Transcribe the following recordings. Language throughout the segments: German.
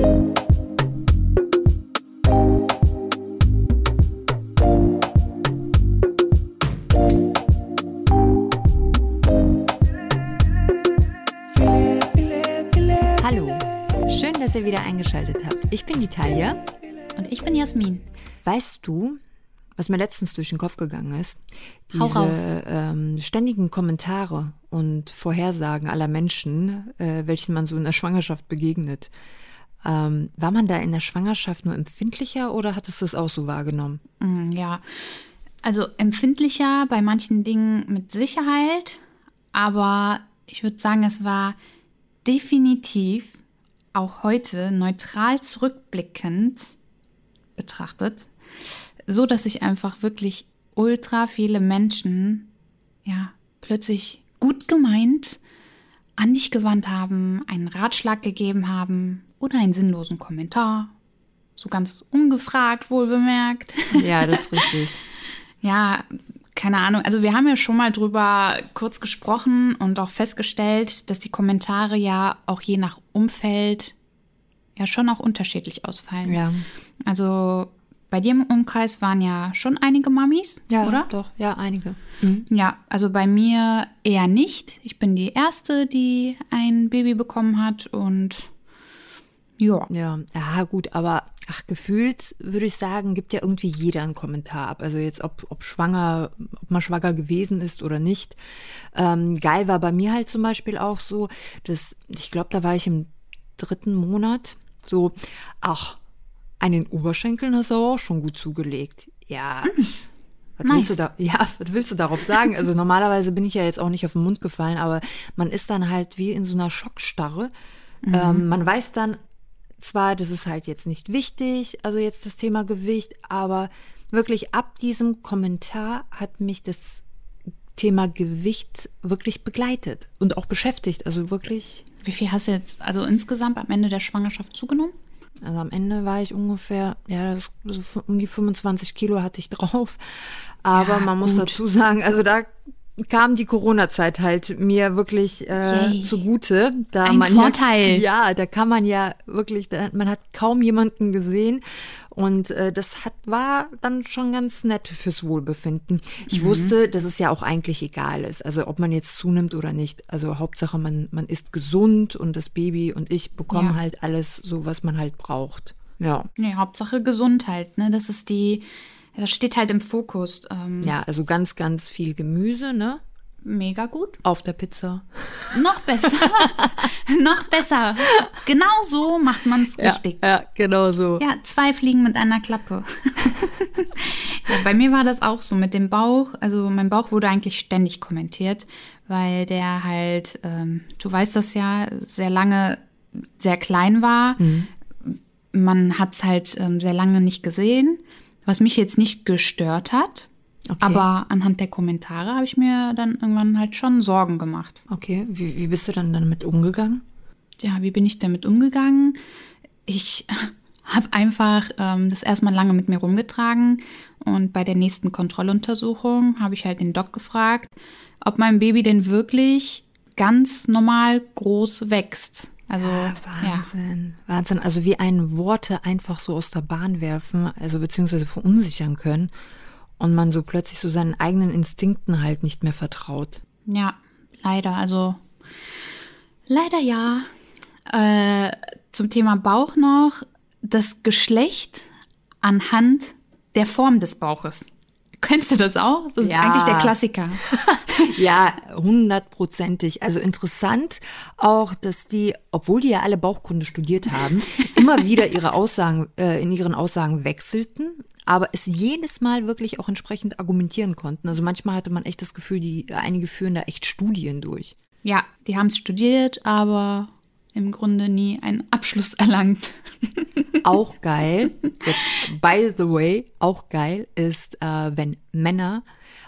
Hallo, schön, dass ihr wieder eingeschaltet habt. Ich bin die Talia. Und ich bin Jasmin. Weißt du, was mir letztens durch den Kopf gegangen ist? Diese ähm, ständigen Kommentare und Vorhersagen aller Menschen, äh, welchen man so in der Schwangerschaft begegnet. Ähm, war man da in der Schwangerschaft nur empfindlicher oder hattest du es auch so wahrgenommen? Mm, Ja, also empfindlicher bei manchen Dingen mit Sicherheit, aber ich würde sagen, es war definitiv auch heute neutral zurückblickend betrachtet, so dass sich einfach wirklich ultra viele Menschen ja plötzlich gut gemeint an dich gewandt haben, einen Ratschlag gegeben haben oder einen sinnlosen Kommentar. So ganz ungefragt, wohl bemerkt. Ja, das ist richtig. Ja, keine Ahnung. Also wir haben ja schon mal drüber kurz gesprochen und auch festgestellt, dass die Kommentare ja auch je nach Umfeld ja schon auch unterschiedlich ausfallen. Ja. Also bei dir im Umkreis waren ja schon einige Mamis, Ja, oder? doch, ja, einige. Ja, also bei mir eher nicht. Ich bin die erste, die ein Baby bekommen hat und ja. Ja, ja, gut, aber ach, gefühlt würde ich sagen, gibt ja irgendwie jeder einen Kommentar ab. Also jetzt, ob, ob schwanger, ob man schwanger gewesen ist oder nicht. Ähm, geil war bei mir halt zum Beispiel auch so, dass, ich glaube, da war ich im dritten Monat so, ach, an den Oberschenkeln hast du auch schon gut zugelegt. Ja. Was Nice. willst du da, ja, was willst du darauf sagen? Also normalerweise bin ich ja jetzt auch nicht auf den Mund gefallen, aber man ist dann halt wie in so einer Schockstarre. Ähm, man weiß dann zwar, das ist halt jetzt nicht wichtig, also jetzt das Thema Gewicht, aber wirklich ab diesem Kommentar hat mich das Thema Gewicht wirklich begleitet und auch beschäftigt. Also wirklich, Wie viel hast du jetzt also insgesamt am Ende der Schwangerschaft zugenommen? also am Ende war ich ungefähr, ja, das, so um die 25 Kilo hatte ich drauf. Aber Ja, man muss gut. dazu sagen, also da kam die Corona-Zeit halt mir wirklich äh, zugute. Da Ein man Vorteil. Ja, ja, da kann man ja wirklich, da, man hat kaum jemanden gesehen und äh, das hat war dann schon ganz nett fürs Wohlbefinden. Ich Mhm. wusste, dass es ja auch eigentlich egal ist, also ob man jetzt zunimmt oder nicht. Also Hauptsache man man ist gesund und das Baby und ich bekommen Ja. halt alles so, was man halt braucht. Ja. Nee, Hauptsache Gesundheit, ne? Das ist die, das steht halt im Fokus. Ähm, Ja, also ganz, ganz viel Gemüse, ne? Mega gut. Auf der Pizza. Noch besser. Noch besser. Genau so macht man es richtig. Ja, genau so. Ja, zwei Fliegen mit einer Klappe. ja, bei mir war das auch so mit dem Bauch. Also mein Bauch wurde eigentlich ständig kommentiert, weil der halt, ähm, du weißt das ja, sehr lange sehr klein war. Man hat es halt ähm, sehr lange nicht gesehen, was mich jetzt nicht gestört hat. Okay. Aber anhand der Kommentare habe ich mir dann irgendwann halt schon Sorgen gemacht. Okay, wie, wie bist du dann damit umgegangen? ja, wie bin ich damit umgegangen? Ich habe einfach ähm, das erstmal lange mit mir rumgetragen und bei der nächsten Kontrolluntersuchung habe ich halt den Doc gefragt, ob mein Baby denn wirklich ganz normal groß wächst. Also ja, Wahnsinn, Wahnsinn. Also wie einen Worte einfach so aus der Bahn werfen, also beziehungsweise verunsichern können und man so plötzlich so seinen eigenen Instinkten halt nicht mehr vertraut. ja, leider. Also leider ja. Äh, zum Thema Bauch noch das Geschlecht anhand der Form des Bauches. Kennst du das auch? Das ist Ja. eigentlich der Klassiker. Ja, hundertprozentig. Also interessant auch, dass die, obwohl die ja alle Bauchkunde studiert haben, immer wieder ihre Aussagen, äh, in ihren Aussagen wechselten, aber es jedes Mal wirklich auch entsprechend argumentieren konnten. Also manchmal hatte man echt das Gefühl, die einige führen da echt Studien durch. Ja, die haben es studiert, aber im Grunde nie einen Abschluss erlangt. Auch geil, jetzt by the way, auch geil ist, äh, wenn Männer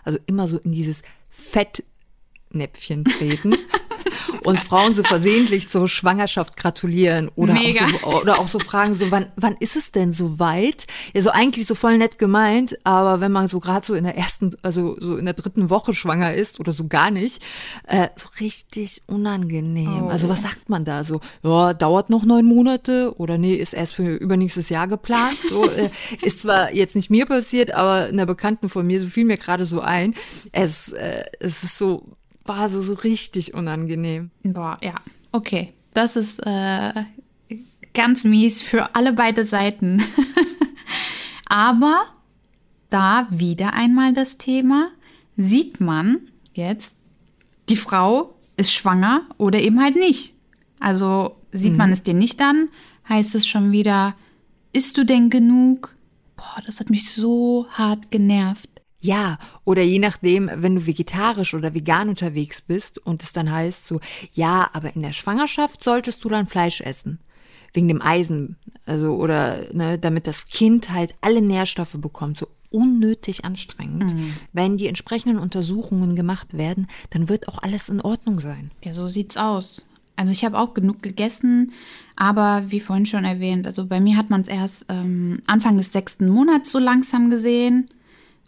also immer so in dieses Fettnäpfchen treten. und Frauen so versehentlich zur Schwangerschaft gratulieren oder Mega. auch, so, oder auch so fragen, so wann, wann ist es denn so weit? Ja, so eigentlich so voll nett gemeint, aber wenn man so gerade so in der ersten, also so in der dritten Woche schwanger ist oder so gar nicht, äh, so richtig unangenehm. Oh. Also was sagt man da so? Ja, dauert noch neun Monate oder nee, ist erst für übernächstes Jahr geplant. So äh, ist zwar jetzt nicht mir passiert, aber einer Bekannten von mir, so fiel mir gerade so ein. Es, äh, es ist so, war so, so richtig unangenehm. Boah, ja. Okay. Das ist äh, ganz mies für alle beide Seiten. Aber da wieder einmal das Thema, sieht man jetzt, die Frau ist schwanger oder eben halt nicht. Also sieht man es dir nicht an, heißt es schon wieder, isst du denn genug? Boah, das hat mich so hart genervt. Ja, oder je nachdem, wenn du vegetarisch oder vegan unterwegs bist und es dann heißt so, ja, aber in der Schwangerschaft solltest du dann Fleisch essen. Wegen dem Eisen, also oder ne, damit das Kind halt alle Nährstoffe bekommt, so unnötig anstrengend. Wenn die entsprechenden Untersuchungen gemacht werden, dann wird auch alles in Ordnung sein. Ja, so sieht's aus. Also ich habe auch genug gegessen, aber wie vorhin schon erwähnt, also bei mir hat man es erst ähm, Anfang des sechsten Monats so langsam gesehen.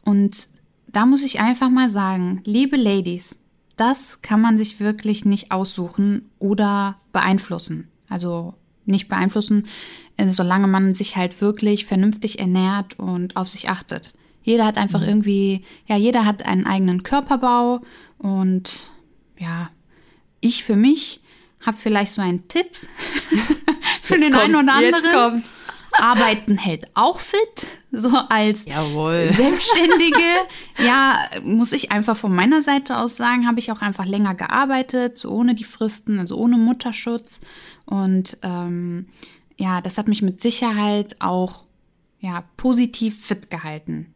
Und da muss ich einfach mal sagen, liebe Ladies, das kann man sich wirklich nicht aussuchen oder beeinflussen. Also nicht beeinflussen, äh, solange man sich halt wirklich vernünftig ernährt und auf sich achtet. Jeder hat einfach irgendwie, ja, jeder hat einen eigenen Körperbau und ja, ich für mich habe vielleicht so einen Tipp für den einen oder Jetzt anderen. kommt's. Arbeiten hält auch fit, so als Jawohl. Selbstständige. ja, muss ich einfach von meiner Seite aus sagen, habe ich auch einfach länger gearbeitet, so ohne die Fristen, also ohne Mutterschutz. Und ähm, ja, das hat mich mit Sicherheit auch ja, positiv fit gehalten.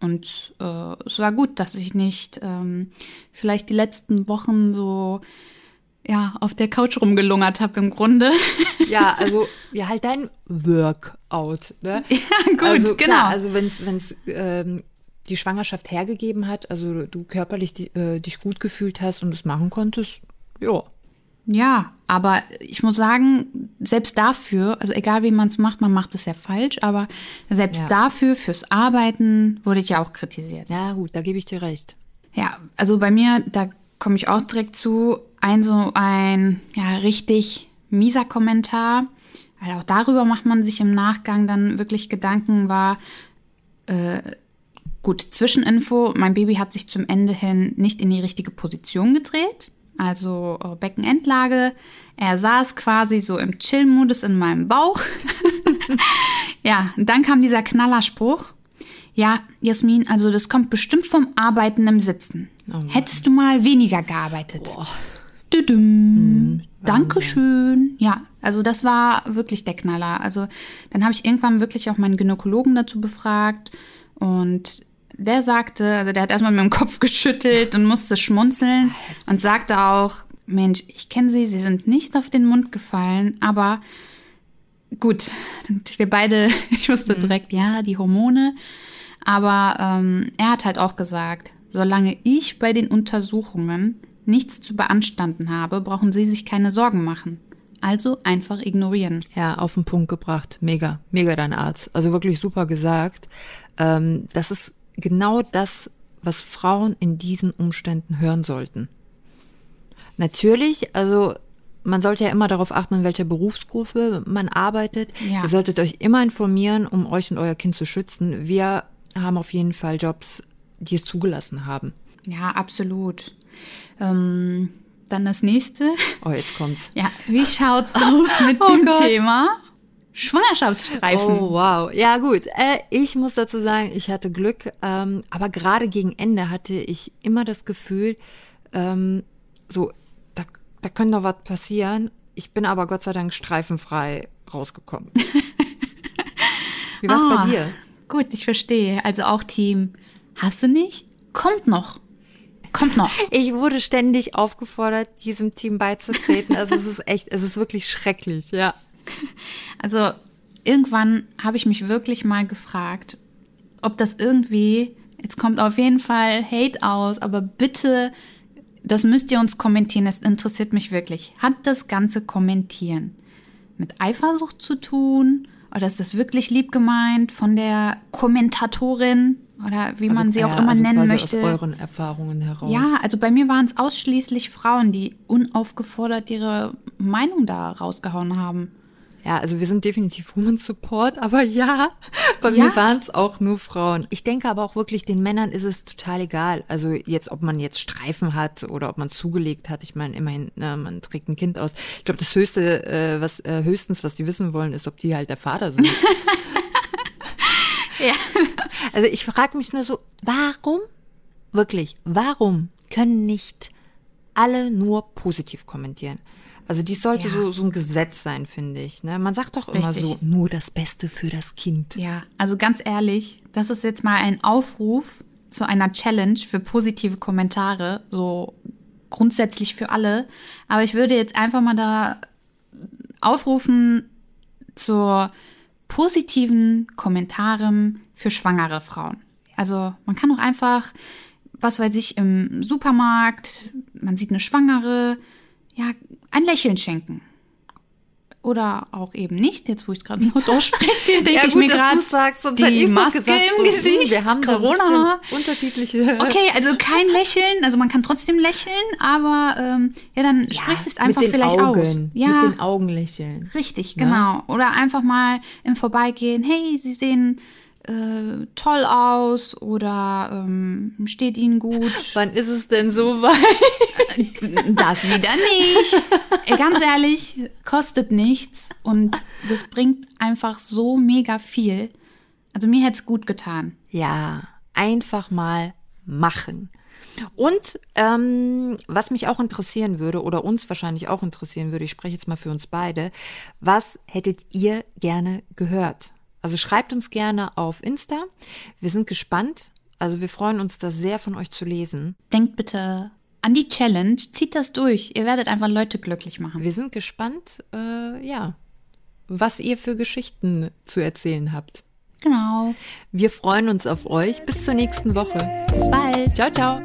Und äh, es war gut, dass ich nicht ähm, vielleicht die letzten Wochen so ja, auf der Couch rumgelungert habe im Grunde. Ja, also ja, halt dein Workout. Ne? Ja, gut, also, genau. Klar, also wenn es ähm, die Schwangerschaft hergegeben hat, also du körperlich die, äh, dich gut gefühlt hast und es machen konntest, ja. Ja, aber ich muss sagen, selbst dafür, also egal wie man es macht, man macht es ja falsch, aber selbst Ja. dafür, fürs Arbeiten, wurde ich ja auch kritisiert. Ja, gut, da gebe ich dir recht. Ja, also bei mir, da komme ich auch direkt zu, ein so ein ja, richtig mieser Kommentar. Weil auch darüber macht man sich im Nachgang dann wirklich Gedanken, war äh, gut, Zwischeninfo, mein Baby hat sich zum Ende hin nicht in die richtige Position gedreht. Also äh, Beckenendlage. Er saß quasi so im Chill-Modus in meinem Bauch. ja, dann kam dieser Knallerspruch. Ja, Jasmin, also das kommt bestimmt vom Arbeiten im Sitzen. Hättest du mal weniger gearbeitet. Düdüm. Dankeschön. Ja, also das war wirklich der Knaller. Also dann habe ich irgendwann wirklich auch meinen Gynäkologen dazu befragt und der sagte, also der hat erstmal mit dem Kopf geschüttelt und musste schmunzeln und sagte auch, Mensch, ich kenne Sie, Sie sind nicht auf den Mund gefallen, aber gut, wir beide, ich wusste direkt, ja, die Hormone. Aber ähm, er hat halt auch gesagt, solange ich bei den Untersuchungen nichts zu beanstanden habe, brauchen Sie sich keine Sorgen machen. Also einfach ignorieren. Ja, auf den Punkt gebracht. Mega, mega dein Arzt. Also wirklich super gesagt. Ähm, das ist genau das, was Frauen in diesen Umständen hören sollten. Natürlich, also man sollte ja immer darauf achten, in welcher Berufsgruppe man arbeitet. Ja. Ihr solltet euch immer informieren, um euch und euer Kind zu schützen. Wir haben auf jeden Fall Jobs, die es zugelassen haben. Ja, absolut. Ähm, dann das nächste. Oh, jetzt kommt's. Ja, wie schaut's aus mit Oh dem Gott. Thema Schwangerschaftsstreifen? Oh, wow. Ja, gut. Äh, ich muss dazu sagen, ich hatte Glück, ähm, aber gerade gegen Ende hatte ich immer das Gefühl, ähm, so, da, da könnte noch was passieren. Ich bin aber Gott sei Dank streifenfrei rausgekommen. Wie war's Ah, bei dir? Gut, ich verstehe. Also auch Team. Hast du nicht? Kommt noch. Kommt noch. Ich wurde ständig aufgefordert, diesem Team beizutreten. Also es ist echt, es ist wirklich schrecklich, ja. Also irgendwann habe ich mich wirklich mal gefragt, ob das irgendwie, jetzt kommt auf jeden Fall Hate aus, aber bitte das müsst ihr uns kommentieren, es interessiert mich wirklich. Hat das ganze Kommentieren mit Eifersucht zu tun? Oder ist das wirklich lieb gemeint von der Kommentatorin? Oder wie man sie auch immer also nennen möchte. Aus euren Erfahrungen heraus. Ja, also bei mir waren es ausschließlich Frauen, die unaufgefordert ihre Meinung da rausgehauen haben. Ja, also wir sind definitiv Women Support, aber ja, bei Ja. mir waren es auch nur Frauen. Ich denke aber auch wirklich, den Männern ist es total egal. Also jetzt, ob man jetzt Streifen hat oder ob man zugelegt hat. Ich meine, immerhin, na, man trägt ein Kind aus. Ich glaube, das höchste, äh, was äh, höchstens, was die wissen wollen, ist, ob die halt der Vater sind. Ja. Also ich frage mich nur so, warum, wirklich, warum können nicht alle nur positiv kommentieren? Also dies sollte Ja. so, so ein Gesetz sein, finde ich. Ne? Man sagt doch immer Richtig. so, nur das Beste für das Kind. Ja, also ganz ehrlich, das ist jetzt mal ein Aufruf zu einer Challenge für positive Kommentare, so grundsätzlich für alle. Aber ich würde jetzt einfach mal da aufrufen zur positiven Kommentaren für schwangere Frauen. Also man kann auch einfach, was weiß ich, im Supermarkt, man sieht eine Schwangere, ja, ein Lächeln schenken. Oder auch eben nicht, jetzt wo ich es gerade laut ausspreche, denke ich mir gerade, die Maske gesagt, im so, Gesicht, Wir haben Corona. unterschiedliche. Okay, also kein Lächeln, also man kann trotzdem lächeln, aber ähm, ja, dann sprichst du es einfach vielleicht Augen, aus. Ja, Mit den Augen lächeln. richtig, genau. Oder einfach mal im Vorbeigehen, hey, Sie sehen äh, toll aus oder ähm, steht Ihnen gut. Wann ist es denn so weit? Das wieder nicht. Ey, ganz ehrlich, kostet nichts und das bringt einfach so mega viel. Also mir hätte es gut getan. Ja, einfach mal machen. Und ähm, was mich auch interessieren würde oder uns wahrscheinlich auch interessieren würde, ich spreche jetzt mal für uns beide, was hättet ihr gerne gehört? Also schreibt uns gerne auf Insta. Wir sind gespannt. Also wir freuen uns da sehr von euch zu lesen. Denkt bitte an die Challenge, zieht das durch. Ihr werdet einfach Leute glücklich machen. Wir sind gespannt, äh, ja, was ihr für Geschichten zu erzählen habt. Genau. Wir freuen uns auf euch. Bis zur nächsten Woche. Bis bald. Ciao, ciao.